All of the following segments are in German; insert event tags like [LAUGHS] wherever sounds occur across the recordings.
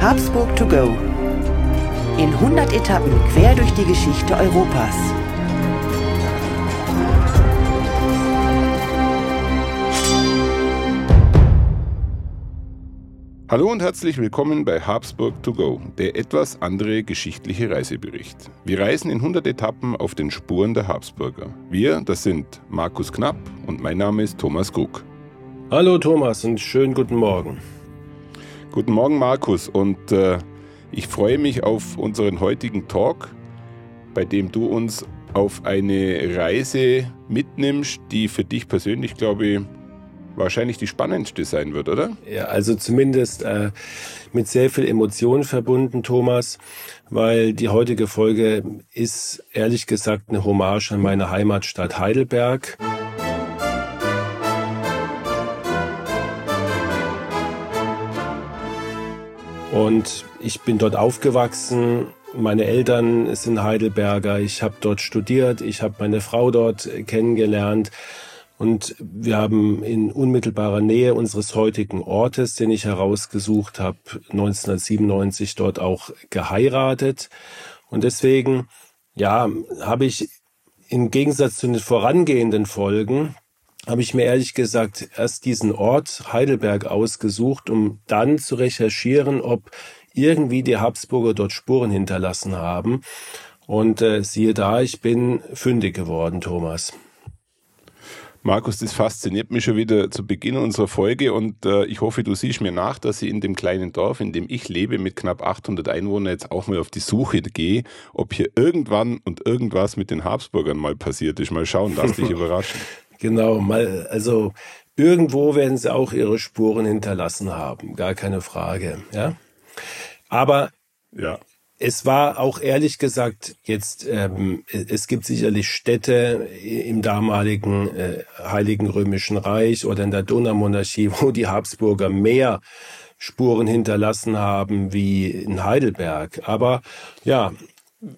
Habsburg to go. In 100 Etappen quer durch die Geschichte Europas. Hallo und herzlich willkommen bei Habsburg to go, der etwas andere geschichtliche Reisebericht. Wir reisen in 100 Etappen auf den Spuren der Habsburger. Wir, das sind Markus Knapp und mein Name ist Thomas Krug. Hallo Thomas und schönen guten Morgen. Guten Morgen Markus und äh, ich freue mich auf unseren heutigen Talk, bei dem du uns auf eine Reise mitnimmst, die für dich persönlich, glaube ich, wahrscheinlich die spannendste sein wird, oder? Ja, also zumindest äh, mit sehr viel Emotion verbunden, Thomas, weil die heutige Folge ist ehrlich gesagt eine Hommage an meine Heimatstadt Heidelberg. Und ich bin dort aufgewachsen. Meine Eltern sind Heidelberger. Ich habe dort studiert. Ich habe meine Frau dort kennengelernt. Und wir haben in unmittelbarer Nähe unseres heutigen Ortes, den ich herausgesucht habe, 1997 dort auch geheiratet. Und deswegen, ja, habe ich im Gegensatz zu den vorangehenden Folgen, habe ich mir ehrlich gesagt erst diesen Ort Heidelberg ausgesucht, um dann zu recherchieren, ob irgendwie die Habsburger dort Spuren hinterlassen haben. Und äh, siehe da, ich bin fündig geworden, Thomas. Markus, das fasziniert mich schon wieder zu Beginn unserer Folge und äh, ich hoffe, du siehst mir nach, dass ich in dem kleinen Dorf, in dem ich lebe, mit knapp 800 Einwohnern jetzt auch mal auf die Suche gehe, ob hier irgendwann und irgendwas mit den Habsburgern mal passiert ist. Mal schauen, lass dich [LAUGHS] überraschen. Genau, mal, also irgendwo werden sie auch ihre Spuren hinterlassen haben, gar keine Frage, ja. Aber ja es war auch ehrlich gesagt jetzt, ähm, es gibt sicherlich Städte im damaligen äh, Heiligen Römischen Reich oder in der Donaumonarchie, [LAUGHS] wo die Habsburger mehr Spuren hinterlassen haben wie in Heidelberg. Aber ja,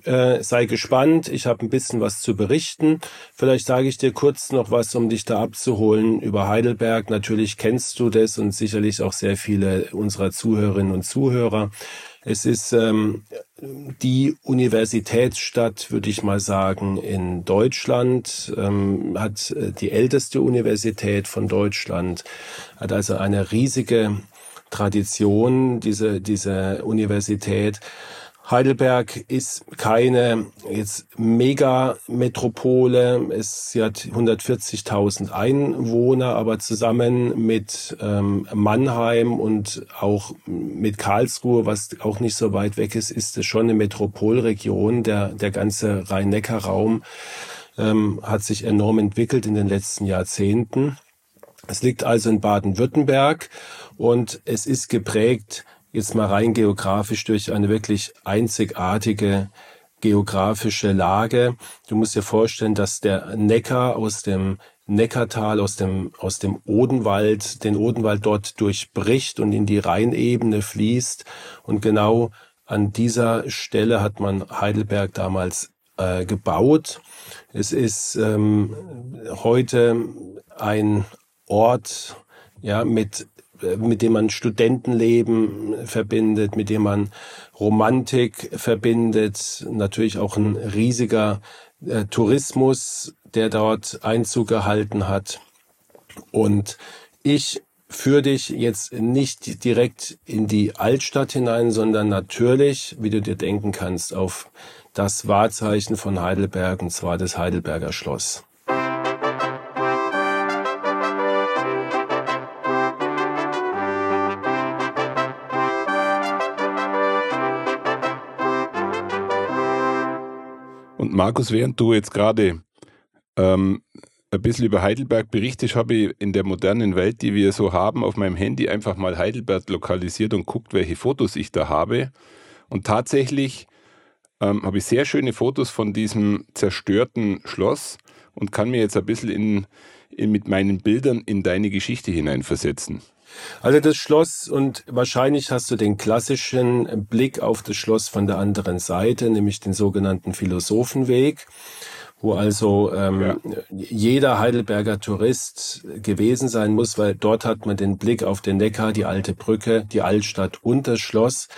äh, sei gespannt, ich habe ein bisschen was zu berichten. Vielleicht sage ich dir kurz noch was, um dich da abzuholen über Heidelberg. Natürlich kennst du das und sicherlich auch sehr viele unserer Zuhörerinnen und Zuhörer. Es ist ähm, die Universitätsstadt, würde ich mal sagen, in Deutschland, ähm, hat äh, die älteste Universität von Deutschland, hat also eine riesige Tradition, diese, diese Universität. Heidelberg ist keine jetzt Mega-Metropole. Es, hat 140.000 Einwohner, aber zusammen mit ähm, Mannheim und auch mit Karlsruhe, was auch nicht so weit weg ist, ist es schon eine Metropolregion. Der, der ganze Rhein-Neckar-Raum ähm, hat sich enorm entwickelt in den letzten Jahrzehnten. Es liegt also in Baden-Württemberg und es ist geprägt jetzt mal rein geografisch durch eine wirklich einzigartige geografische Lage. Du musst dir vorstellen, dass der Neckar aus dem Neckartal, aus dem, aus dem Odenwald, den Odenwald dort durchbricht und in die Rheinebene fließt. Und genau an dieser Stelle hat man Heidelberg damals äh, gebaut. Es ist ähm, heute ein Ort ja, mit mit dem man Studentenleben verbindet, mit dem man Romantik verbindet, natürlich auch ein riesiger äh, Tourismus, der dort Einzug gehalten hat. Und ich führe dich jetzt nicht direkt in die Altstadt hinein, sondern natürlich, wie du dir denken kannst, auf das Wahrzeichen von Heidelberg, und zwar das Heidelberger Schloss. Markus, während du jetzt gerade ähm, ein bisschen über Heidelberg berichtest, habe ich in der modernen Welt, die wir so haben, auf meinem Handy einfach mal Heidelberg lokalisiert und guckt, welche Fotos ich da habe. Und tatsächlich ähm, habe ich sehr schöne Fotos von diesem zerstörten Schloss und kann mir jetzt ein bisschen in, in, mit meinen Bildern in deine Geschichte hineinversetzen. Also das Schloss und wahrscheinlich hast du den klassischen Blick auf das Schloss von der anderen Seite, nämlich den sogenannten Philosophenweg, wo also ähm, ja. jeder Heidelberger Tourist gewesen sein muss, weil dort hat man den Blick auf den Neckar, die alte Brücke, die Altstadt und das Schloss.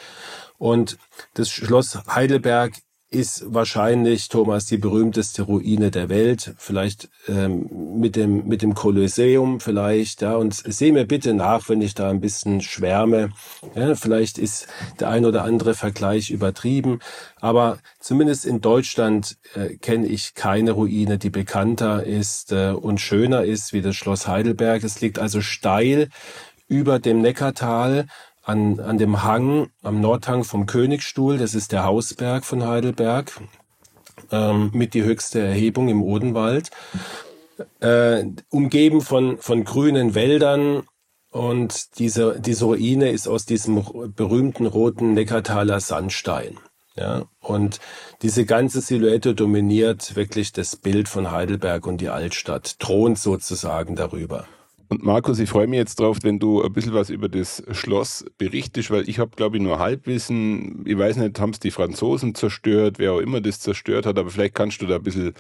Und das Schloss Heidelberg ist wahrscheinlich, Thomas, die berühmteste Ruine der Welt, vielleicht ähm, mit dem mit dem Kolosseum vielleicht, ja. Und seh mir bitte nach, wenn ich da ein bisschen schwärme. Ja, vielleicht ist der ein oder andere Vergleich übertrieben, aber zumindest in Deutschland äh, kenne ich keine Ruine, die bekannter ist äh, und schöner ist wie das Schloss Heidelberg. Es liegt also steil über dem Neckartal an, an dem Hang, am Nordhang vom Königstuhl, das ist der Hausberg von Heidelberg, ähm, mit die höchste Erhebung im Odenwald, äh, umgeben von, von grünen Wäldern und diese, diese Ruine ist aus diesem berühmten roten Neckartaler Sandstein. Ja, und diese ganze Silhouette dominiert wirklich das Bild von Heidelberg und die Altstadt, thront sozusagen darüber. Und Markus, ich freue mich jetzt drauf, wenn du ein bisschen was über das Schloss berichtest, weil ich habe, glaube ich, nur Halbwissen. Ich weiß nicht, haben es die Franzosen zerstört, wer auch immer das zerstört hat, aber vielleicht kannst du da ein bisschen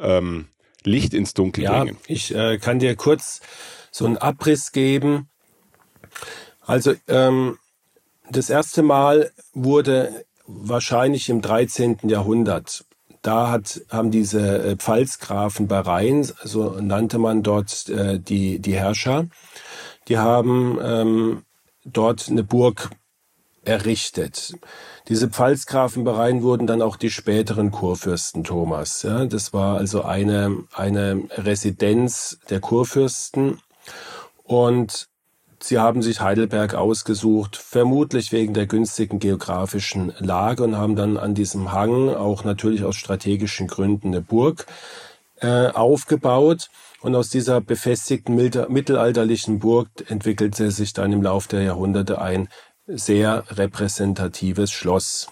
ähm, Licht ins Dunkel ja, bringen. Ich äh, kann dir kurz so einen Abriss geben. Also ähm, das erste Mal wurde wahrscheinlich im 13. Jahrhundert da hat, haben diese äh, Pfalzgrafen bei Rhein, so nannte man dort äh, die, die Herrscher, die haben ähm, dort eine Burg errichtet. Diese Pfalzgrafen bei Rhein wurden dann auch die späteren Kurfürsten Thomas. Ja, das war also eine, eine Residenz der Kurfürsten. Und Sie haben sich Heidelberg ausgesucht, vermutlich wegen der günstigen geografischen Lage und haben dann an diesem Hang auch natürlich aus strategischen Gründen eine Burg äh, aufgebaut. Und aus dieser befestigten mittelalterlichen Burg entwickelte sich dann im Laufe der Jahrhunderte ein sehr repräsentatives Schloss.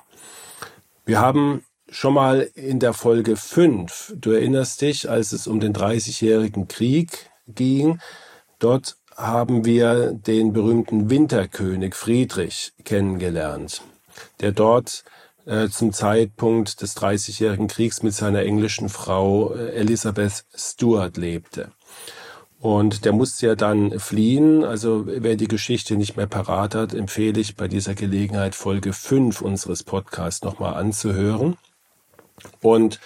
Wir haben schon mal in der Folge 5, du erinnerst dich, als es um den Dreißigjährigen Krieg ging, dort haben wir den berühmten Winterkönig Friedrich kennengelernt, der dort äh, zum Zeitpunkt des Dreißigjährigen Kriegs mit seiner englischen Frau äh, Elizabeth Stuart lebte. Und der musste ja dann fliehen. Also wer die Geschichte nicht mehr parat hat, empfehle ich bei dieser Gelegenheit Folge 5 unseres Podcasts nochmal anzuhören. Und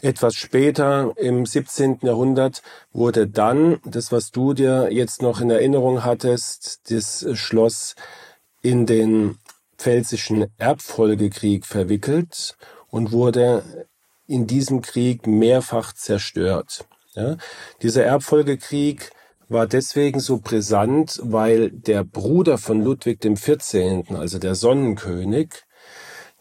etwas später, im 17. Jahrhundert, wurde dann das, was du dir jetzt noch in Erinnerung hattest, das Schloss in den Pfälzischen Erbfolgekrieg verwickelt und wurde in diesem Krieg mehrfach zerstört. Ja, dieser Erbfolgekrieg war deswegen so brisant, weil der Bruder von Ludwig dem 14., also der Sonnenkönig,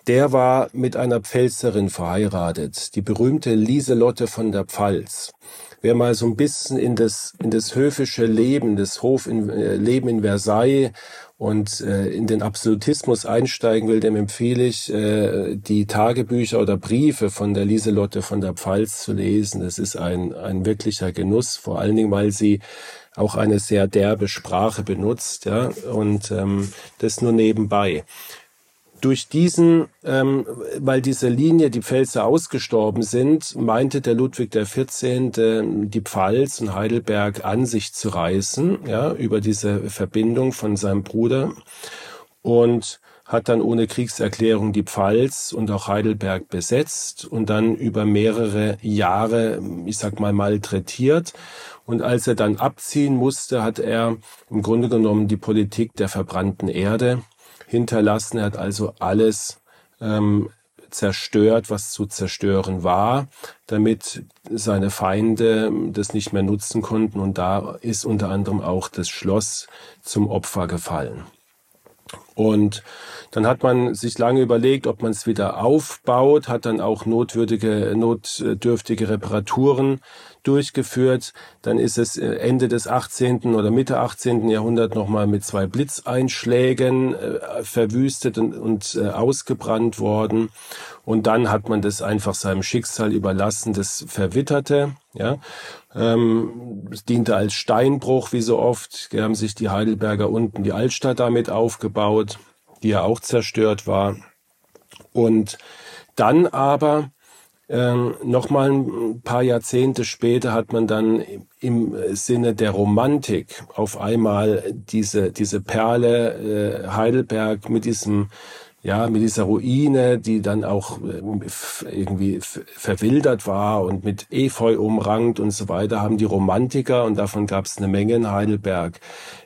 der war mit einer Pfälzerin verheiratet, die berühmte Lieselotte von der Pfalz. Wer mal so ein bisschen in das, in das höfische Leben, das Hofleben in, äh, in Versailles und äh, in den Absolutismus einsteigen will, dem empfehle ich, äh, die Tagebücher oder Briefe von der Lieselotte von der Pfalz zu lesen. Das ist ein, ein wirklicher Genuss, vor allen Dingen, weil sie auch eine sehr derbe Sprache benutzt, ja, und ähm, das nur nebenbei durch diesen, ähm, weil diese Linie, die Pfälzer ausgestorben sind, meinte der Ludwig der 14. die Pfalz und Heidelberg an sich zu reißen, ja, über diese Verbindung von seinem Bruder und hat dann ohne Kriegserklärung die Pfalz und auch Heidelberg besetzt und dann über mehrere Jahre, ich sag mal, malträtiert. Und als er dann abziehen musste, hat er im Grunde genommen die Politik der verbrannten Erde hinterlassen. Er hat also alles ähm, zerstört, was zu zerstören war, damit seine Feinde das nicht mehr nutzen konnten. Und da ist unter anderem auch das Schloss zum Opfer gefallen. Und dann hat man sich lange überlegt, ob man es wieder aufbaut, hat dann auch notwürdige, notdürftige Reparaturen durchgeführt. Dann ist es äh, Ende des 18. oder Mitte 18. Jahrhundert nochmal mit zwei Blitzeinschlägen äh, verwüstet und, und äh, ausgebrannt worden. Und dann hat man das einfach seinem Schicksal überlassen, das verwitterte. Ja, ähm, es diente als Steinbruch, wie so oft. Die haben sich die Heidelberger unten die Altstadt damit aufgebaut, die ja auch zerstört war. Und dann aber Ähm, Nochmal ein paar Jahrzehnte später hat man dann im Sinne der Romantik auf einmal diese, diese Perle äh, Heidelberg mit diesem ja, mit dieser Ruine, die dann auch äh, irgendwie verwildert war und mit Efeu umrankt und so weiter, haben die Romantiker, und davon gab es eine Menge in Heidelberg,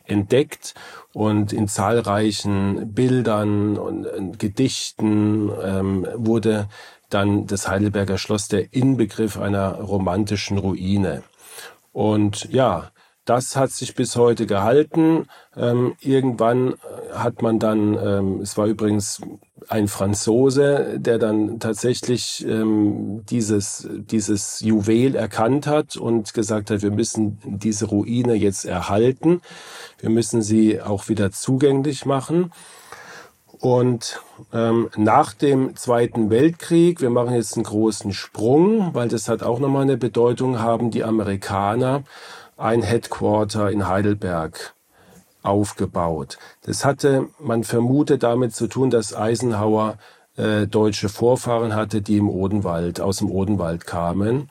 entdeckt und in zahlreichen Bildern und Gedichten ähm, wurde dann das Heidelberger Schloss der Inbegriff einer romantischen Ruine. Und ja, das hat sich bis heute gehalten. Ähm, irgendwann äh, hat man dann, ähm, es war übrigens ein Franzose, der dann tatsächlich ähm, dieses, dieses Juwel erkannt hat und gesagt hat, wir müssen diese Ruine jetzt erhalten. Wir müssen sie auch wieder zugänglich machen. Und ähm, nach dem Zweiten Weltkrieg, wir machen jetzt einen großen Sprung, weil das hat auch nochmal eine Bedeutung, haben die Amerikaner ein Headquarter in Heidelberg aufgebaut. Das hatte, man vermutet damit zu tun, dass Eisenhower äh, deutsche Vorfahren hatte, die im Odenwald, aus dem Odenwald kamen.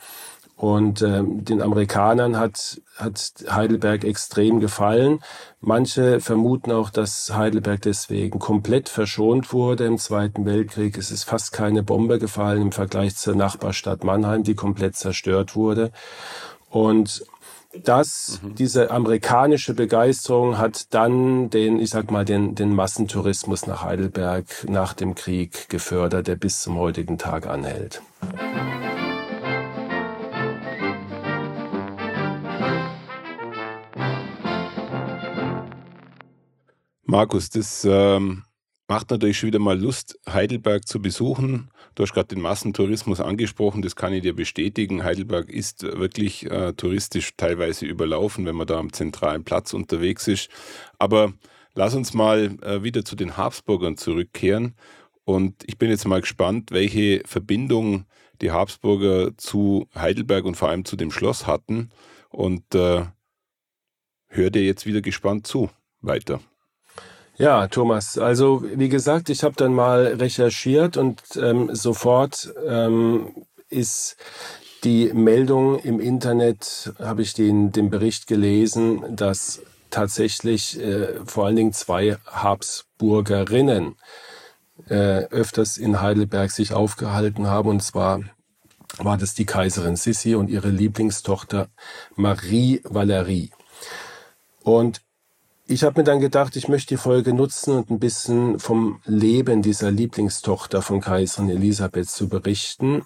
Und ähm, den Amerikanern hat, hat Heidelberg extrem gefallen. Manche vermuten auch, dass Heidelberg deswegen komplett verschont wurde im Zweiten Weltkrieg. Es ist fast keine Bombe gefallen im Vergleich zur Nachbarstadt Mannheim, die komplett zerstört wurde. Und dass mhm. diese amerikanische Begeisterung hat dann den, ich sag mal, den, den Massentourismus nach Heidelberg nach dem Krieg gefördert, der bis zum heutigen Tag anhält. Markus, das ähm, macht natürlich schon wieder mal Lust, Heidelberg zu besuchen. Du hast gerade den Massentourismus angesprochen, das kann ich dir bestätigen. Heidelberg ist wirklich äh, touristisch teilweise überlaufen, wenn man da am zentralen Platz unterwegs ist. Aber lass uns mal äh, wieder zu den Habsburgern zurückkehren. Und ich bin jetzt mal gespannt, welche Verbindung die Habsburger zu Heidelberg und vor allem zu dem Schloss hatten. Und äh, hör dir jetzt wieder gespannt zu. Weiter. Ja, Thomas, also wie gesagt, ich habe dann mal recherchiert und ähm, sofort ähm, ist die Meldung im Internet, habe ich den, den Bericht gelesen, dass tatsächlich äh, vor allen Dingen zwei Habsburgerinnen äh, öfters in Heidelberg sich aufgehalten haben. Und zwar war das die Kaiserin Sissi und ihre Lieblingstochter Marie Valerie. Und ich habe mir dann gedacht, ich möchte die Folge nutzen und ein bisschen vom Leben dieser Lieblingstochter von Kaiserin Elisabeth zu berichten,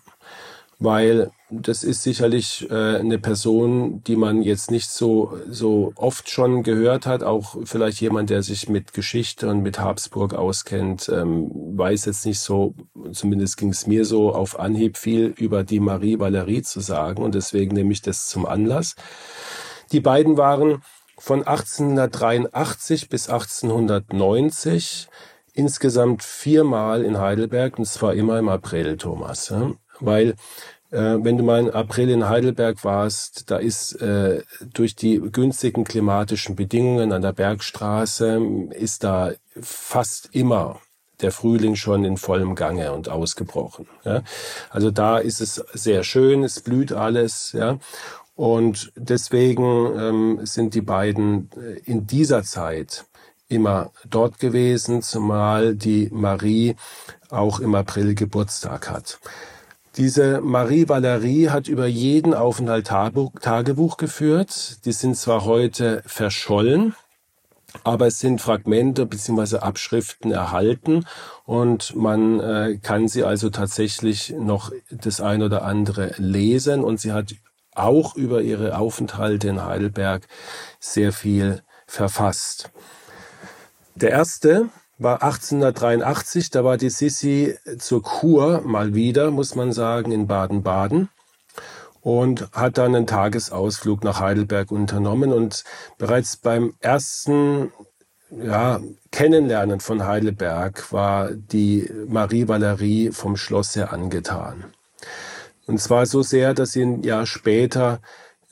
weil das ist sicherlich äh, eine Person, die man jetzt nicht so, so oft schon gehört hat. Auch vielleicht jemand, der sich mit Geschichte und mit Habsburg auskennt, ähm, weiß jetzt nicht so, zumindest ging es mir so, auf Anhieb viel über die Marie Valerie zu sagen. Und deswegen nehme ich das zum Anlass. Die beiden waren von 1883 bis 1890 insgesamt viermal in Heidelberg und zwar immer im April, Thomas. Ja? Weil äh, wenn du mal im April in Heidelberg warst, da ist äh, durch die günstigen klimatischen Bedingungen an der Bergstraße ist da fast immer der Frühling schon in vollem Gange und ausgebrochen. Ja? Also da ist es sehr schön, es blüht alles, ja. Und deswegen ähm, sind die beiden äh, in dieser Zeit immer dort gewesen, zumal die Marie auch im April Geburtstag hat. Diese Marie Valerie hat über jeden Aufenthalt Tagebuch geführt. Die sind zwar heute verschollen, aber es sind Fragmente bzw. Abschriften erhalten und man äh, kann sie also tatsächlich noch das ein oder andere lesen und sie hat auch über ihre Aufenthalte in Heidelberg sehr viel verfasst. Der erste war 1883, da war die Sissi zur Kur mal wieder, muss man sagen, in Baden-Baden und hat dann einen Tagesausflug nach Heidelberg unternommen und bereits beim ersten ja, Kennenlernen von Heidelberg war die Marie Valerie vom Schloss sehr angetan. Und zwar so sehr, dass sie ein Jahr später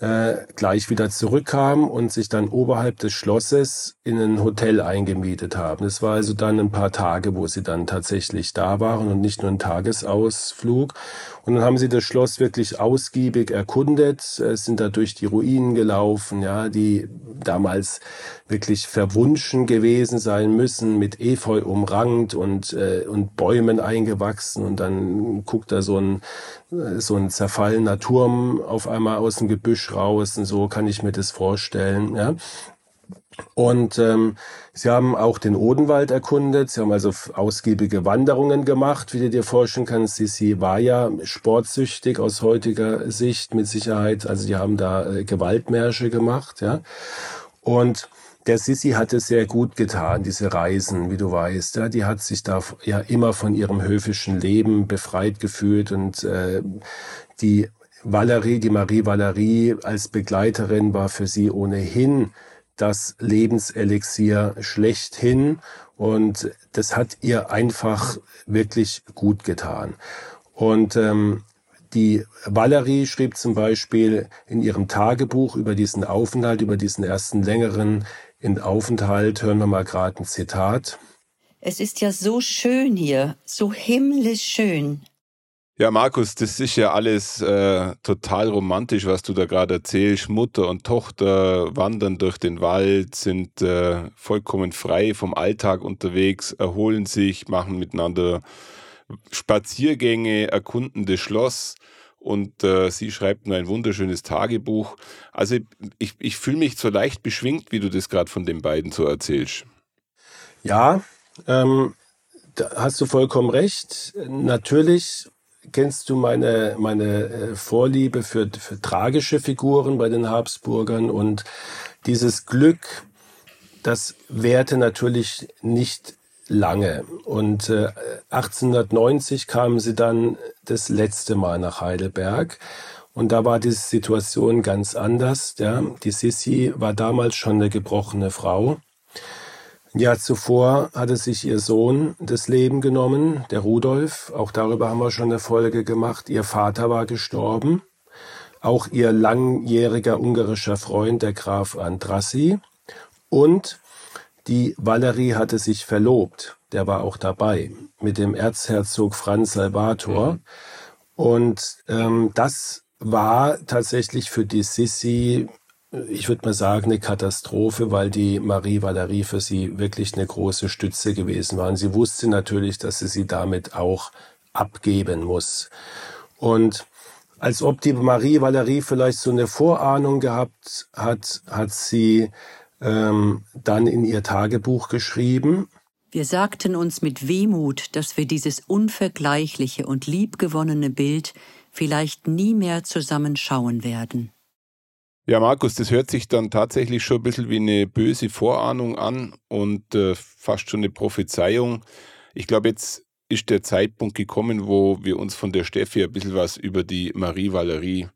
äh, gleich wieder zurückkamen und sich dann oberhalb des Schlosses in ein Hotel eingemietet haben. Es war also dann ein paar Tage, wo sie dann tatsächlich da waren und nicht nur ein Tagesausflug. Und dann haben sie das Schloss wirklich ausgiebig erkundet, äh, sind da durch die Ruinen gelaufen, ja, die damals wirklich verwunschen gewesen sein müssen, mit Efeu umrankt und, äh, und Bäumen eingewachsen. Und dann guckt da so ein, äh, so ein zerfallener Turm auf einmal aus dem Gebüsch raus. Und so kann ich mir das vorstellen, ja. Und ähm, sie haben auch den Odenwald erkundet. Sie haben also ausgiebige Wanderungen gemacht, wie du dir vorstellen kannst. Sie war ja sportsüchtig aus heutiger Sicht mit Sicherheit. Also die haben da äh, Gewaltmärsche gemacht, ja. Und der Sissi hat es sehr gut getan, diese Reisen, wie du weißt. Ja, die hat sich da ja immer von ihrem höfischen Leben befreit gefühlt und äh, die Valerie, die Marie Valerie als Begleiterin war für sie ohnehin das Lebenselixier schlechthin und das hat ihr einfach wirklich gut getan. Und ähm, die Valerie schrieb zum Beispiel in ihrem Tagebuch über diesen Aufenthalt, über diesen ersten längeren Aufenthalt, hören wir mal gerade ein Zitat. Es ist ja so schön hier, so himmlisch schön. Ja, Markus, das ist ja alles äh, total romantisch, was du da gerade erzählst. Mutter und Tochter wandern durch den Wald, sind äh, vollkommen frei vom Alltag unterwegs, erholen sich, machen miteinander Spaziergänge, erkunden das Schloss und äh, sie schreibt nur ein wunderschönes Tagebuch. Also ich, ich fühle mich so leicht beschwingt, wie du das gerade von den beiden so erzählst. Ja, ähm, da hast du vollkommen recht. Natürlich kennst du meine, meine äh, Vorliebe für, für tragische Figuren bei den Habsburgern und dieses Glück, das währte natürlich nicht lange. Und äh, 1890 kamen sie dann das letzte Mal nach Heidelberg. Und da war die Situation ganz anders. Ja. Die Sissi war damals schon eine gebrochene Frau. Ein Jahr zuvor hatte sich ihr Sohn das Leben genommen, der Rudolf. Auch darüber haben wir schon eine Folge gemacht. Ihr Vater war gestorben. Auch ihr langjähriger ungarischer Freund, der Graf Andrassi. Und die Valerie hatte sich verlobt. Der war auch dabei mit dem Erzherzog Franz Salvator. Mhm. Und ähm, das war tatsächlich für die Sissi ich würde mal sagen, eine Katastrophe, weil die Marie Valerie für sie wirklich eine große Stütze gewesen war. Und sie wusste natürlich, dass sie sie damit auch abgeben muss. Und als ob die Marie Valerie vielleicht so eine Vorahnung gehabt hat, hat sie ähm, dann in ihr Tagebuch geschrieben. Wir sagten uns mit Wehmut, dass wir dieses unvergleichliche und liebgewonnene Bild vielleicht nie mehr zusammen schauen werden. Ja, Markus, das hört sich dann tatsächlich schon ein bisschen wie eine böse Vorahnung an und äh, fast schon eine Prophezeiung. Ich glaube, jetzt ist der Zeitpunkt gekommen, wo wir uns von der Steffi ein bisschen was über die Marie Valerie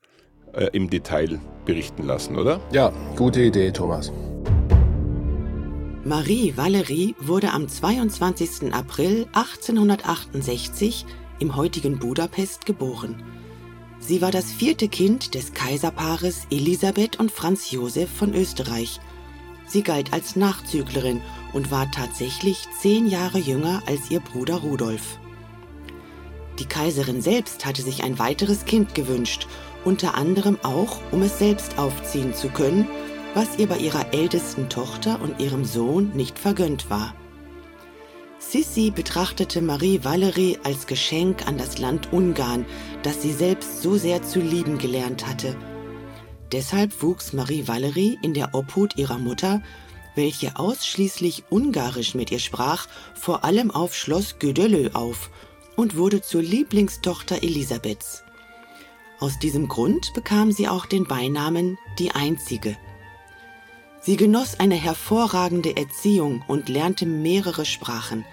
äh, im Detail berichten lassen, oder? Ja, gute Idee, Thomas. Marie Valerie wurde am 22. April 1868 im heutigen Budapest geboren. Sie war das vierte Kind des Kaiserpaares Elisabeth und Franz Josef von Österreich. Sie galt als Nachzüglerin und war tatsächlich zehn Jahre jünger als ihr Bruder Rudolf. Die Kaiserin selbst hatte sich ein weiteres Kind gewünscht, unter anderem auch, um es selbst aufziehen zu können, was ihr bei ihrer ältesten Tochter und ihrem Sohn nicht vergönnt war. Sissi betrachtete Marie Valerie als Geschenk an das Land Ungarn, das sie selbst so sehr zu lieben gelernt hatte. Deshalb wuchs Marie Valerie in der Obhut ihrer Mutter, welche ausschließlich Ungarisch mit ihr sprach, vor allem auf Schloss Gödelö auf und wurde zur Lieblingstochter Elisabeths. Aus diesem Grund bekam sie auch den Beinamen die Einzige. Sie genoss eine hervorragende Erziehung und lernte mehrere Sprachen.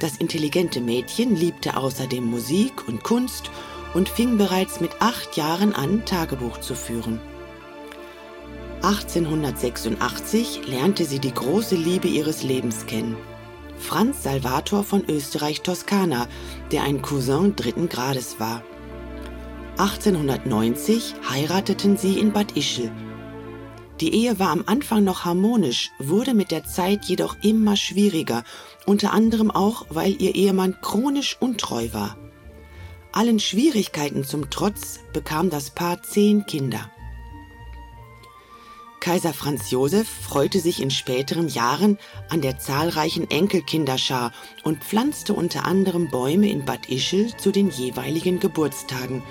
Das intelligente Mädchen liebte außerdem Musik und Kunst und fing bereits mit acht Jahren an, Tagebuch zu führen. 1886 lernte sie die große Liebe ihres Lebens kennen. Franz Salvator von Österreich-Toskana, der ein Cousin dritten Grades war. 1890 heirateten sie in Bad Ischl. Die Ehe war am Anfang noch harmonisch, wurde mit der Zeit jedoch immer schwieriger, unter anderem auch, weil ihr Ehemann chronisch untreu war. Allen Schwierigkeiten zum Trotz bekam das Paar zehn Kinder. Kaiser Franz Josef freute sich in späteren Jahren an der zahlreichen Enkelkinderschar und pflanzte unter anderem Bäume in Bad Ischl zu den jeweiligen Geburtstagen.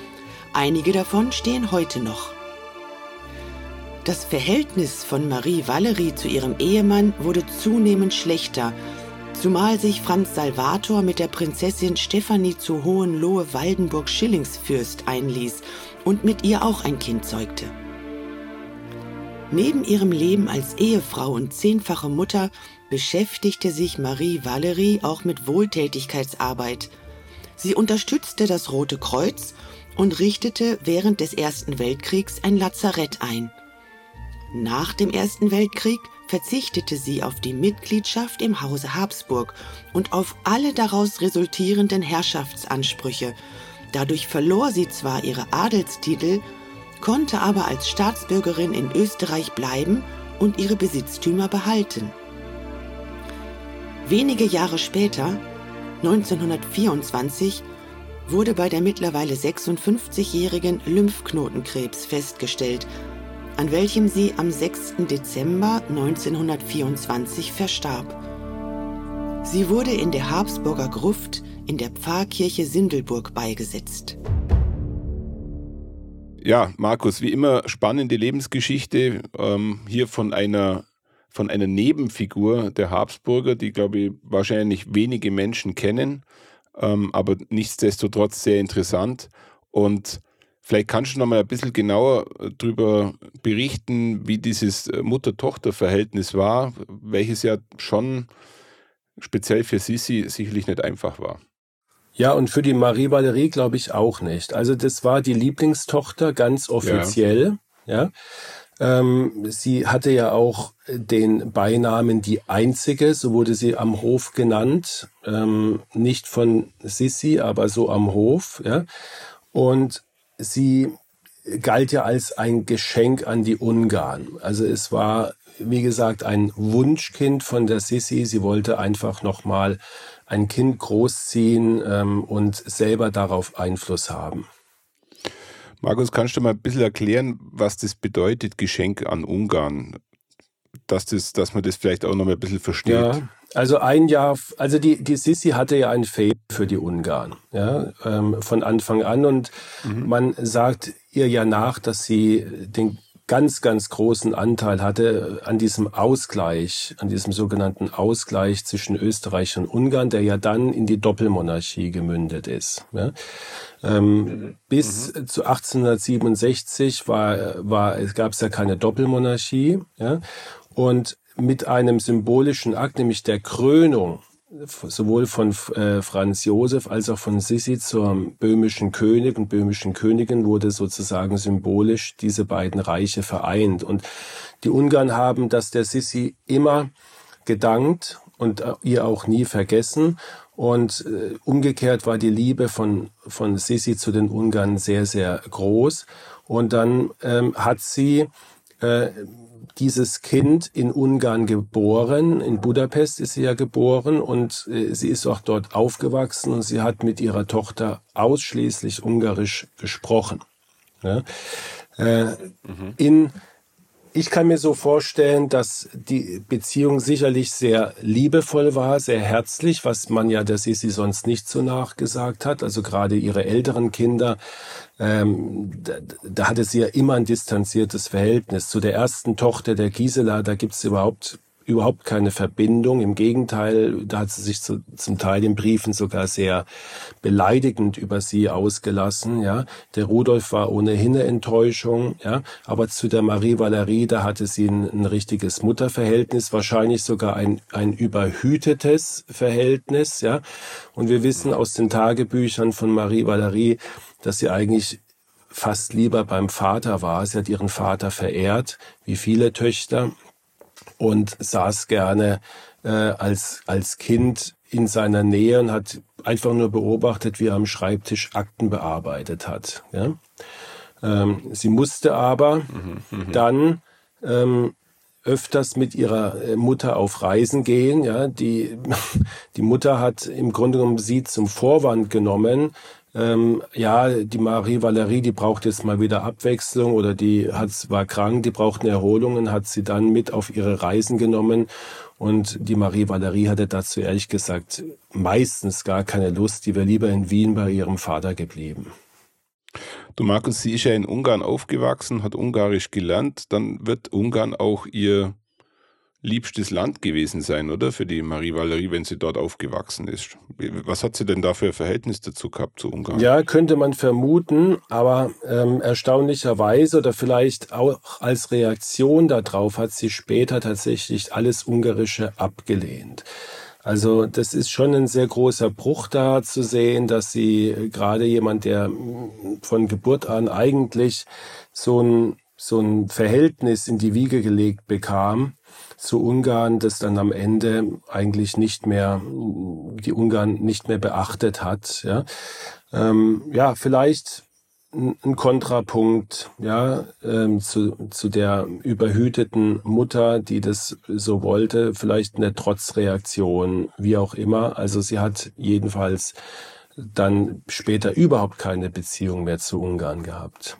Einige davon stehen heute noch. Das Verhältnis von Marie Valerie zu ihrem Ehemann wurde zunehmend schlechter, zumal sich Franz Salvator mit der Prinzessin Stephanie zu Hohenlohe-Waldenburg-Schillingsfürst einließ und mit ihr auch ein Kind zeugte. Neben ihrem Leben als Ehefrau und zehnfache Mutter beschäftigte sich Marie Valerie auch mit Wohltätigkeitsarbeit. Sie unterstützte das Rote Kreuz und richtete während des Ersten Weltkriegs ein Lazarett ein. Nach dem Ersten Weltkrieg verzichtete sie auf die Mitgliedschaft im Hause Habsburg und auf alle daraus resultierenden Herrschaftsansprüche. Dadurch verlor sie zwar ihre Adelstitel konnte aber als Staatsbürgerin in Österreich bleiben und ihre Besitztümer behalten. Wenige Jahre später, 1924, wurde bei der mittlerweile 56-jährigen Lymphknotenkrebs festgestellt, an welchem sie am 6. Dezember 1924 verstarb. Sie wurde in der Habsburger Gruft in der Pfarrkirche Sindelburg beigesetzt. Ja, Markus, wie immer spannende Lebensgeschichte ähm, hier von einer von einer Nebenfigur der Habsburger, die glaube ich wahrscheinlich wenige Menschen kennen, ähm, aber nichtsdestotrotz sehr interessant. Und vielleicht kannst du noch mal ein bisschen genauer äh, darüber berichten, wie dieses äh, Mutter-Tochter-Verhältnis war, welches ja schon speziell für Sissi sicherlich nicht einfach war. Ja, und für die Marie Valerie glaube ich auch nicht. Also das war die Lieblingstochter ganz offiziell. Ja. ja. Ähm, sie hatte ja auch den Beinamen die Einzige, so wurde sie am Hof genannt. Ähm, nicht von Sissi, aber so am Hof. Ja. Und sie galt ja als ein Geschenk an die Ungarn. Also es war, wie gesagt, ein Wunschkind von der Sissi. Sie wollte einfach nochmal ein Kind großziehen ähm, und selber darauf Einfluss haben. Markus, kannst du mal ein bisschen erklären, was das bedeutet, Geschenk an Ungarn? Dass, das, dass man das vielleicht auch noch mal ein bisschen versteht. Ja, also ein Jahr, also die, die Sissi hatte ja ein Faible für die Ungarn, ja, ähm, von Anfang an. Und mhm. man sagt ihr ja nach, dass sie den ganz, ganz großen Anteil hatte an diesem Ausgleich, an diesem sogenannten Ausgleich zwischen Österreich und Ungarn, der ja dann in die Doppelmonarchie gemündet ist. Ja. Ähm, bis mhm. zu 1867 war, war, es gab es ja keine Doppelmonarchie. Ja. Und mit einem symbolischen Akt, nämlich der Krönung sowohl von äh, Franz Josef als auch von Sissi zum böhmischen König und böhmischen Königin wurde sozusagen symbolisch diese beiden Reiche vereint. Und die Ungarn haben das der Sissi immer gedankt und äh, ihr auch nie vergessen. Und äh, umgekehrt war die Liebe von, von Sissi zu den Ungarn sehr, sehr groß. Und dann ähm, hat sie äh, dieses Kind in Ungarn geboren. In Budapest ist sie ja geboren und äh, sie ist auch dort aufgewachsen und sie hat mit ihrer Tochter ausschließlich Ungarisch gesprochen. Ja? Äh, mhm. In ich kann mir so vorstellen, dass die Beziehung sicherlich sehr liebevoll war, sehr herzlich, was man ja der Sisi sonst nicht so nachgesagt hat. Also gerade ihre älteren Kinder, ähm, da, da hatte sie ja immer ein distanziertes Verhältnis. Zu der ersten Tochter der Gisela, da gibt's überhaupt überhaupt keine Verbindung. Im Gegenteil, da hat sie sich zu, zum Teil in Briefen sogar sehr beleidigend über sie ausgelassen. Ja, der Rudolf war ohnehin eine Enttäuschung. Ja, aber zu der Marie Valerie, da hatte sie ein, ein richtiges Mutterverhältnis, wahrscheinlich sogar ein ein überhütetes Verhältnis. Ja, und wir wissen aus den Tagebüchern von Marie Valerie, dass sie eigentlich fast lieber beim Vater war. Sie hat ihren Vater verehrt, wie viele Töchter und saß gerne äh, als, als Kind in seiner Nähe und hat einfach nur beobachtet, wie er am Schreibtisch Akten bearbeitet hat. Ja? Ähm, sie musste aber mhm, dann ähm, öfters mit ihrer äh, Mutter auf Reisen gehen. Ja, die, [LAUGHS] die Mutter hat im Grunde genommen sie zum Vorwand genommen. Ähm, ja, die Marie Valerie, die braucht jetzt mal wieder Abwechslung oder die hat, war krank, die braucht eine Erholung und hat sie dann mit auf ihre Reisen genommen. Und die Marie Valerie hatte dazu ehrlich gesagt meistens gar keine Lust. Die wäre lieber in Wien bei ihrem Vater geblieben. Du Markus, sie ist ja in Ungarn aufgewachsen, hat Ungarisch gelernt, dann wird Ungarn auch ihr liebstes Land gewesen sein, oder? Für die Marie Valerie, wenn sie dort aufgewachsen ist. Was hat sie denn da für ein Verhältnis dazu gehabt zu Ungarn? Ja, könnte man vermuten, aber ähm, erstaunlicherweise oder vielleicht auch als Reaktion darauf hat sie später tatsächlich alles Ungarische abgelehnt. Also das ist schon ein sehr großer Bruch da zu sehen, dass sie äh, gerade jemand, der von Geburt an eigentlich so ein, so ein Verhältnis in die Wiege gelegt bekam zu Ungarn, das dann am Ende eigentlich nicht mehr, die Ungarn nicht mehr beachtet hat. Ja, ähm, ja vielleicht ein Kontrapunkt ja ähm, zu, zu der überhüteten Mutter, die das so wollte, vielleicht eine Trotzreaktion, wie auch immer. Also sie hat jedenfalls dann später überhaupt keine Beziehung mehr zu Ungarn gehabt.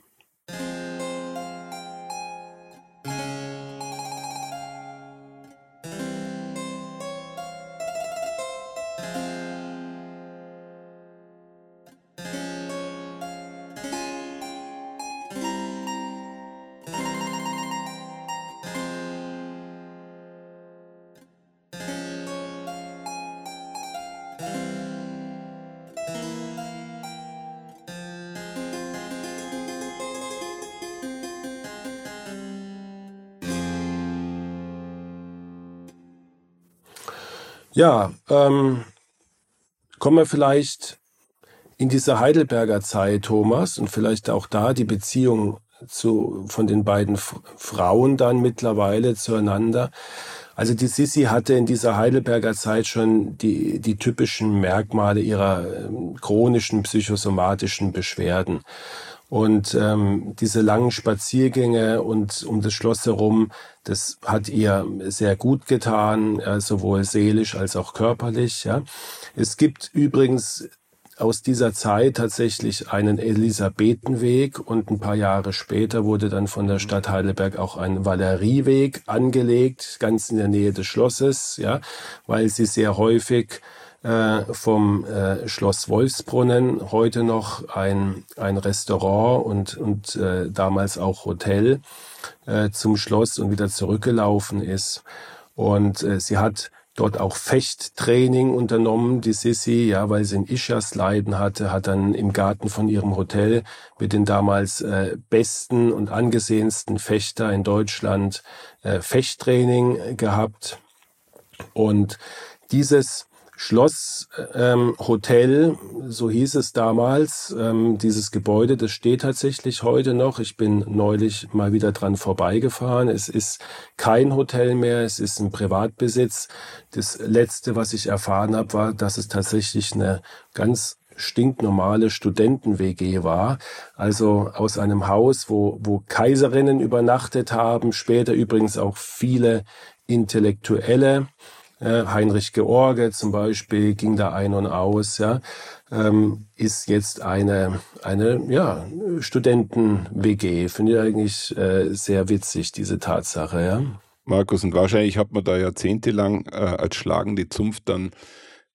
Ja, ähm, kommen wir vielleicht in diese Heidelberger Zeit, Thomas, und vielleicht auch da die Beziehung zu, von den beiden Frauen dann mittlerweile zueinander. Also die Sissi hatte in dieser Heidelberger Zeit schon die, die typischen Merkmale ihrer ähm, chronischen psychosomatischen Beschwerden. Und ähm, diese langen Spaziergänge und um das Schloss herum, das hat ihr sehr gut getan, äh, sowohl seelisch als auch körperlich. Ja. Es gibt übrigens aus dieser Zeit tatsächlich einen Elisabethenweg und ein paar Jahre später wurde dann von der Stadt Heidelberg auch ein Valerieweg angelegt, ganz in der Nähe des Schlosses, ja, weil sie sehr häufig äh, vom äh, Schloss Wolfsbrunnen, heute noch ein, ein Restaurant und, und äh, damals auch Hotel äh, zum Schloss und wieder zurückgelaufen ist. Und äh, sie hat dort auch Fechttraining unternommen, die Sissi, ja, weil sie ein Ischas-Leiden hatte, hat dann im Garten von ihrem Hotel mit den damals äh, besten und angesehensten Fechter in Deutschland äh, Fechttraining gehabt. Und dieses Schloss ähm, Hotel, so hieß es damals. Ähm, dieses Gebäude, das steht tatsächlich heute noch. Ich bin neulich mal wieder dran vorbeigefahren. Es ist kein Hotel mehr, es ist ein Privatbesitz. Das letzte, was ich erfahren habe, war, dass es tatsächlich eine ganz stinknormale Studenten-WG war. Also aus einem Haus, wo, wo Kaiserinnen übernachtet haben, später übrigens auch viele Intellektuelle. Heinrich George zum Beispiel ging da ein und aus, ja, ähm, ist jetzt eine, eine ja, Studenten-WG. Finde ich eigentlich äh, sehr witzig, diese Tatsache, ja. Markus, und wahrscheinlich hat man da jahrzehntelang äh, als schlagende Zunft dann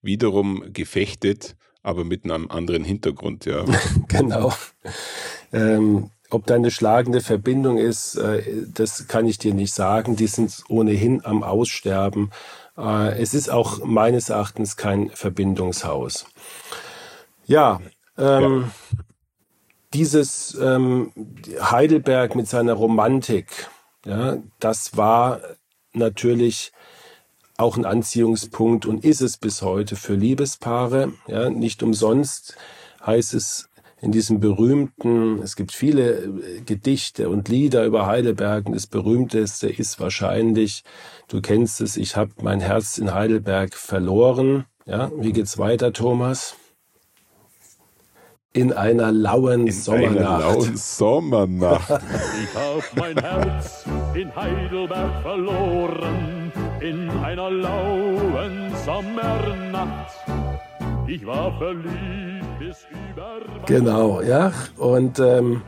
wiederum gefechtet, aber mit einem anderen Hintergrund, ja. [LAUGHS] genau. Ähm, ob da eine schlagende Verbindung ist, äh, das kann ich dir nicht sagen. Die sind ohnehin am Aussterben. Äh, es ist auch meines Erachtens kein Verbindungshaus. Ja, ähm, ja. dieses ähm, Heidelberg mit seiner Romantik, ja, das war natürlich auch ein Anziehungspunkt und ist es bis heute für Liebespaare. Ja, nicht umsonst heißt es in diesem berühmten, es gibt viele äh, Gedichte und Lieder über Heidelberg und das berühmteste ist wahrscheinlich, du kennst es, ich habe mein Herz in Heidelberg verloren. Ja, wie geht's weiter, Thomas? in einer lauen in Sommernacht. Einer lauen Sommernacht. ich hab mein Herz in Heidelberg verloren, in einer lauen Sommernacht. Ich war verliebt. Genau, ja. Und ähm,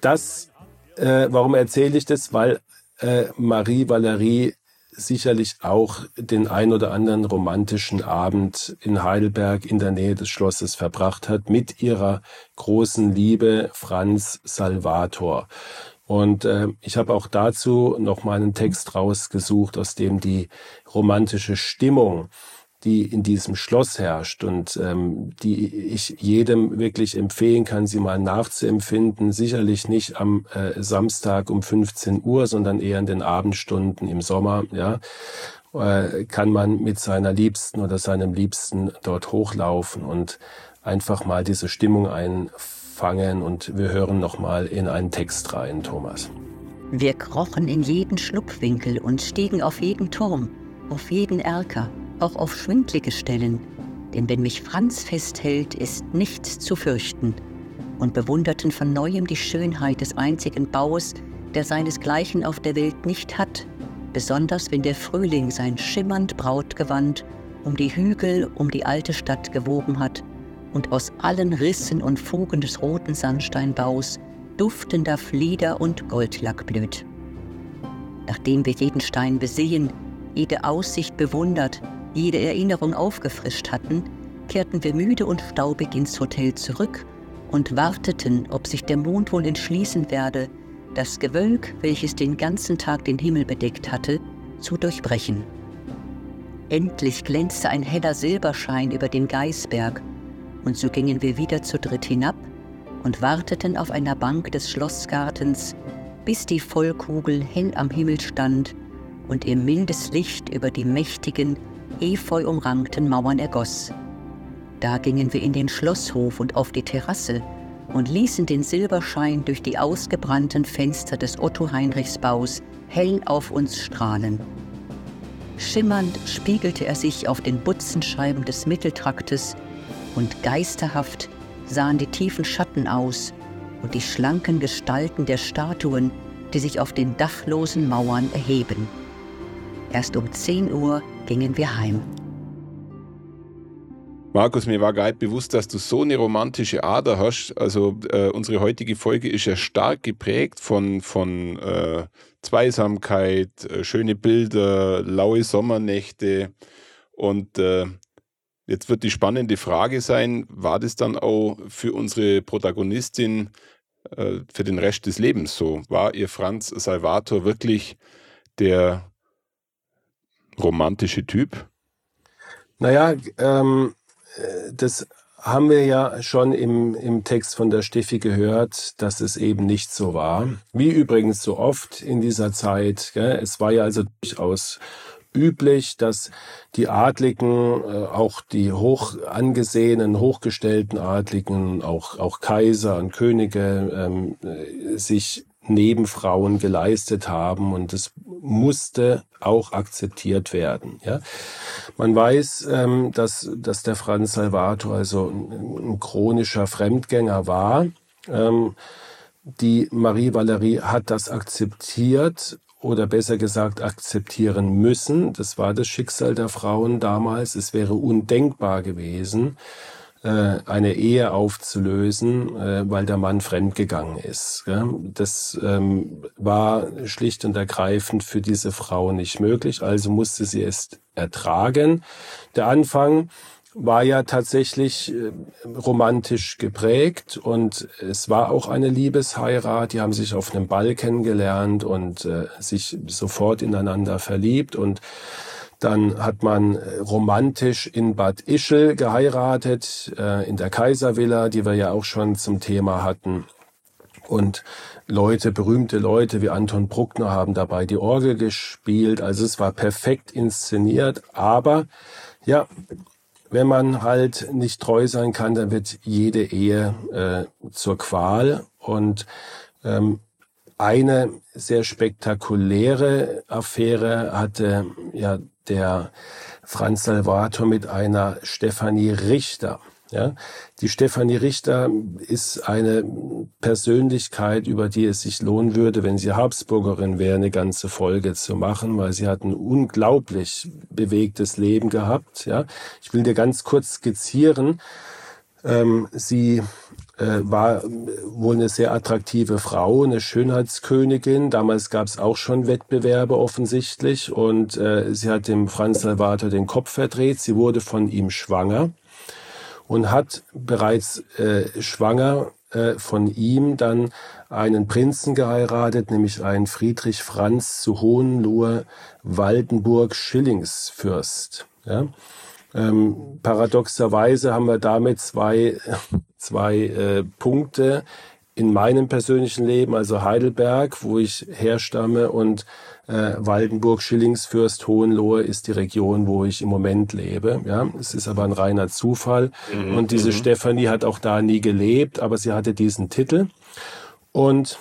das, äh, warum erzähle ich das? Weil äh, Marie Valerie sicherlich auch den ein oder anderen romantischen Abend in Heidelberg in der Nähe des Schlosses verbracht hat mit ihrer großen Liebe Franz Salvator. Und äh, ich habe auch dazu noch mal einen Text rausgesucht, aus dem die romantische Stimmung die in diesem Schloss herrscht und ähm, die ich jedem wirklich empfehlen kann, sie mal nachzuempfinden. Sicherlich nicht am äh, Samstag um 15 Uhr, sondern eher in den Abendstunden im Sommer. Ja, äh, kann man mit seiner Liebsten oder seinem Liebsten dort hochlaufen und einfach mal diese Stimmung einfangen. Und wir hören noch mal in einen Text rein, Thomas. Wir krochen in jeden Schlupfwinkel und stiegen auf jeden Turm, auf jeden Erker auch auf schwindlige Stellen, denn wenn mich Franz festhält, ist nichts zu fürchten, und bewunderten von neuem die Schönheit des einzigen Baues, der seinesgleichen auf der Welt nicht hat, besonders wenn der Frühling sein schimmernd Brautgewand um die Hügel, um die alte Stadt gewoben hat. Und aus allen Rissen und Fugen des roten Sandsteinbaus duftender Flieder und Goldlack blüht. Nachdem wir jeden Stein besehen, jede Aussicht bewundert, jede Erinnerung aufgefrischt hatten, kehrten wir müde und staubig ins Hotel zurück und warteten, ob sich der Mond wohl entschließen werde, das Gewölk, welches den ganzen Tag den Himmel bedeckt hatte, zu durchbrechen. Endlich glänzte ein heller Silberschein über den Geißberg, und so gingen wir wieder zu dritt hinab und warteten auf einer Bank des Schlossgartens, bis die Vollkugel hell am Himmel stand und ihr mildes Licht über die mächtigen, efeu umrankten Mauern ergoss. Da gingen wir in den Schlosshof und auf die Terrasse und ließen den Silberschein durch die ausgebrannten Fenster des Otto-Heinrichs-Baus hell auf uns strahlen. Schimmernd spiegelte er sich auf den Butzenscheiben des Mitteltraktes und geisterhaft sahen die tiefen Schatten aus und die schlanken Gestalten der Statuen, die sich auf den dachlosen Mauern erheben. Erst um 10 Uhr gingen wir heim. Markus, mir war gar nicht bewusst, dass du so eine romantische Ader hast. Also äh, unsere heutige Folge ist ja stark geprägt von, von äh, Zweisamkeit, äh, schöne Bilder, laue Sommernächte. Und äh, jetzt wird die spannende Frage sein, war das dann auch für unsere Protagonistin äh, für den Rest des Lebens so? War ihr Franz Salvator wirklich der romantische Typ? Naja, ähm, das haben wir ja schon im, im Text von der Steffi gehört, dass es eben nicht so war. Wie übrigens so oft in dieser Zeit. Gell? Es war ja also durchaus üblich, dass die Adligen, äh, auch die hoch angesehenen, hochgestellten Adligen, auch, auch Kaiser und Könige, ähm, äh, sich Nebenfrauen geleistet haben und es musste auch akzeptiert werden. Ja, man weiß, ähm, dass dass der Franz Salvator also ein, ein chronischer Fremdgänger war. Ähm, die Marie Valerie hat das akzeptiert oder besser gesagt akzeptieren müssen. Das war das Schicksal der Frauen damals. Es wäre undenkbar gewesen, eine Ehe aufzulösen, äh, weil der Mann fremdgegangen ist. Das ähm, war schlicht und ergreifend für diese Frau nicht möglich, also musste sie es ertragen. Der Anfang war ja tatsächlich äh, romantisch geprägt und es war auch eine Liebesheirat. Die haben sich auf einem Ball kennengelernt und äh, sich sofort ineinander verliebt und dann hat man äh, romantisch in Bad Ischl geheiratet, äh, in der Kaiservilla, die wir ja auch schon zum Thema hatten. Und Leute, berühmte Leute wie Anton Bruckner haben dabei die Orgel gespielt. Also es war perfekt inszeniert. Aber ja, wenn man halt nicht treu sein kann, dann wird jede Ehe äh, zur Qual. Und ähm, eine sehr spektakuläre Affäre hatte ja der Franz Salvator mit einer Stefanie Richter. Ja, die Stefanie Richter ist eine Persönlichkeit, über die es sich lohnen würde, wenn sie Habsburgerin wäre, eine ganze Folge zu machen, weil sie hat ein unglaublich bewegtes Leben gehabt. Ja, ich will dir ganz kurz skizzieren. Ähm, sie war wohl eine sehr attraktive Frau, eine Schönheitskönigin. Damals gab es auch schon Wettbewerbe offensichtlich und äh, sie hat dem Franz Salvator den Kopf verdreht. Sie wurde von ihm schwanger und hat bereits äh, schwanger äh, von ihm dann einen Prinzen geheiratet, nämlich einen Friedrich Franz zu Hohenlohe Waldenburg Schillingsfürst. Ja? Ähm, paradoxerweise haben wir damit zwei, [LAUGHS] zwei äh, Punkte in meinem persönlichen Leben, also Heidelberg, wo ich herstamme, und äh, Waldenburg, Schillingsfürst, Hohenlohe ist die Region, wo ich im Moment lebe. Ja, es ist aber ein reiner Zufall. Mhm. Und diese mhm. Stefanie hat auch da nie gelebt, aber sie hatte diesen Titel. Und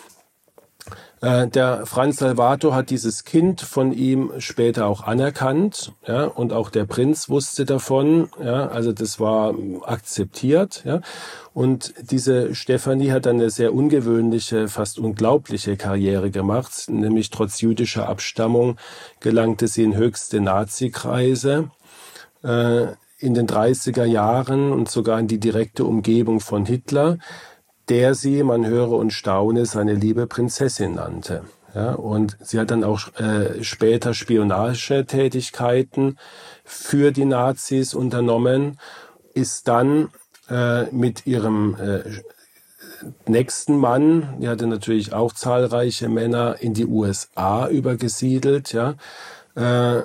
der Franz Salvator hat dieses Kind von ihm später auch anerkannt, ja, und auch der Prinz wusste davon, ja, also das war akzeptiert, ja. Und diese Stefanie hat dann eine sehr ungewöhnliche, fast unglaubliche Karriere gemacht, nämlich trotz jüdischer Abstammung gelangte sie in höchste Nazi-Kreise. Äh, in den 30er Jahren und sogar in die direkte Umgebung von Hitler der sie, man höre und staune, seine liebe Prinzessin nannte. Ja, und sie hat dann auch äh, später Spionagetätigkeiten für die Nazis unternommen, ist dann äh, mit ihrem äh, nächsten Mann, die hatte natürlich auch zahlreiche Männer, in die USA übergesiedelt, ja, äh,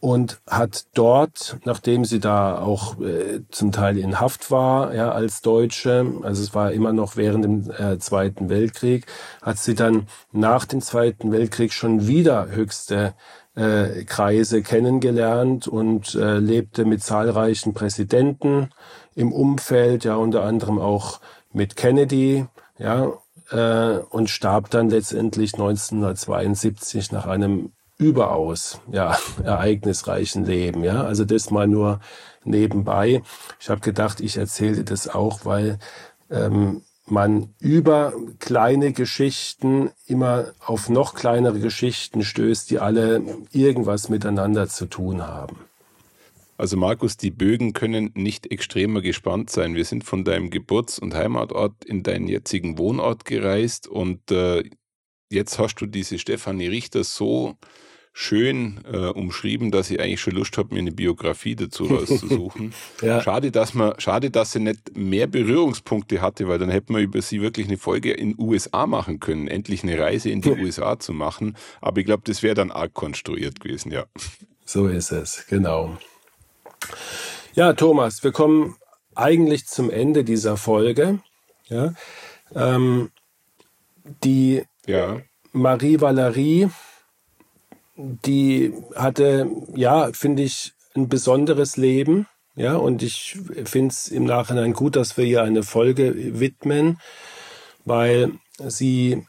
und hat dort, nachdem sie da auch äh, zum Teil in Haft war, ja, als Deutsche, also es war immer noch während dem äh, Zweiten Weltkrieg, hat sie dann nach dem Zweiten Weltkrieg schon wieder höchste äh, Kreise kennengelernt und äh, lebte mit zahlreichen Präsidenten im Umfeld, ja unter anderem auch mit Kennedy, ja, äh, und starb dann letztendlich 1972 nach einem überaus ja, [LAUGHS] ereignisreichen Leben. Ja, also das mal nur nebenbei. Ich habe gedacht, ich erzähle das auch, weil ähm, man über kleine Geschichten immer auf noch kleinere Geschichten stößt, die alle irgendwas miteinander zu tun haben. Also Markus, die Bögen können nicht extremer gespannt sein. Wir sind von deinem Geburts- und Heimatort in deinen jetzigen Wohnort gereist und äh, jetzt hast du diese Stefanie Richter so schön äh, umschrieben, dass ich eigentlich schon Lust habe, mir eine Biografie dazu rauszusuchen. [LAUGHS] ja. Schade, dass man, schade, dass sie nicht mehr Berührungspunkte hatte, weil dann hätten wir über sie wirklich eine Folge in USA machen können, endlich eine Reise in die [LAUGHS] USA zu machen. Aber ich glaube, das wäre dann arg konstruiert gewesen, ja. So ist es, genau. Ja, Thomas, wir kommen eigentlich zum Ende dieser Folge. Ja, ähm, die ja. Marie Valerie die hatte, ja, finde ich, ein besonderes Leben. Ja, und ich finde es im Nachhinein gut, dass wir ihr eine Folge widmen, weil sie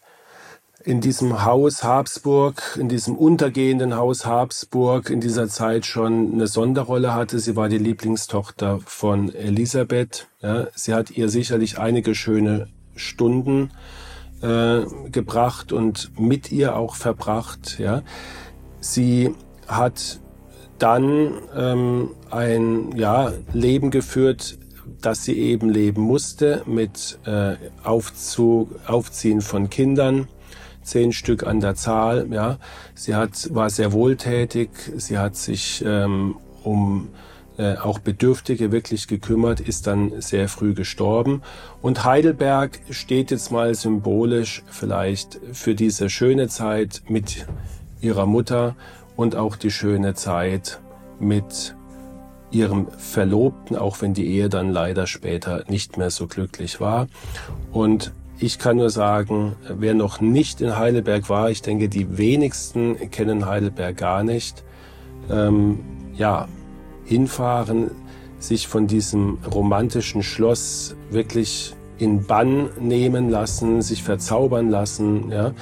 in diesem Haus Habsburg, in diesem untergehenden Haus Habsburg in dieser Zeit schon eine Sonderrolle hatte. Sie war die Lieblingstochter von Elisabeth. Ja, sie hat ihr sicherlich einige schöne Stunden äh, gebracht und mit ihr auch verbracht. Ja, Sie hat dann ähm, ein ja, Leben geführt, das sie eben leben musste, mit äh, Aufzug, Aufziehen von Kindern, zehn Stück an der Zahl. Ja, sie hat war sehr wohltätig. Sie hat sich ähm, um äh, auch Bedürftige wirklich gekümmert, ist dann sehr früh gestorben. Und Heidelberg steht jetzt mal symbolisch vielleicht für diese schöne Zeit mit ihrer Mutter und auch die schöne Zeit mit ihrem Verlobten, auch wenn die Ehe dann leider später nicht mehr so glücklich war. Und ich kann nur sagen, wer noch nicht in Heidelberg war, ich denke, die wenigsten kennen Heidelberg gar nicht. Ähm, ja, hinfahren, sich von diesem romantischen Schloss wirklich in Bann nehmen lassen, sich verzaubern lassen, ja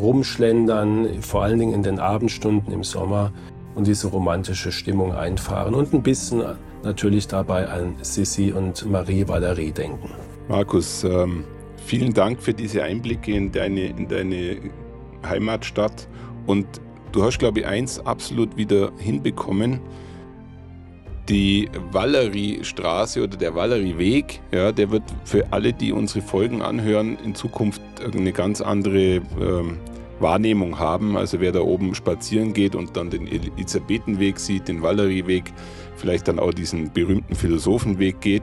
rumschlendern, vor allen Dingen in den Abendstunden im Sommer. und diese romantische Stimmung einfahren und ein bisschen natürlich dabei an Sissi und Marie Valerie denken. Markus, ähm, vielen Dank für diese Einblicke in deine, in deine Heimatstadt und du hast, glaube ich, eins absolut wieder hinbekommen. Die Valerie-Straße oder der Valerie-Weg, ja, der wird für alle, die unsere Folgen anhören, in Zukunft eine ganz andere ähm, Wahrnehmung haben. Also wer da oben spazieren geht und dann den Elisabethenweg sieht, den Valerieweg, vielleicht dann auch diesen berühmten Philosophenweg geht,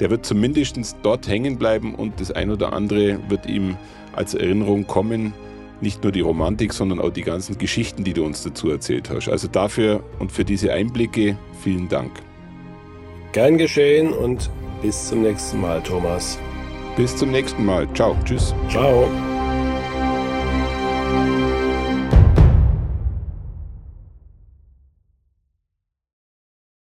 der wird zumindest dort hängen bleiben und das ein oder andere wird ihm als Erinnerung kommen. Nicht nur die Romantik, sondern auch die ganzen Geschichten, die du uns dazu erzählt hast. Also dafür und für diese Einblicke vielen Dank. Gern geschehen und bis zum nächsten Mal, Thomas. Bis zum nächsten Mal. Ciao. Tschüss. Ciao.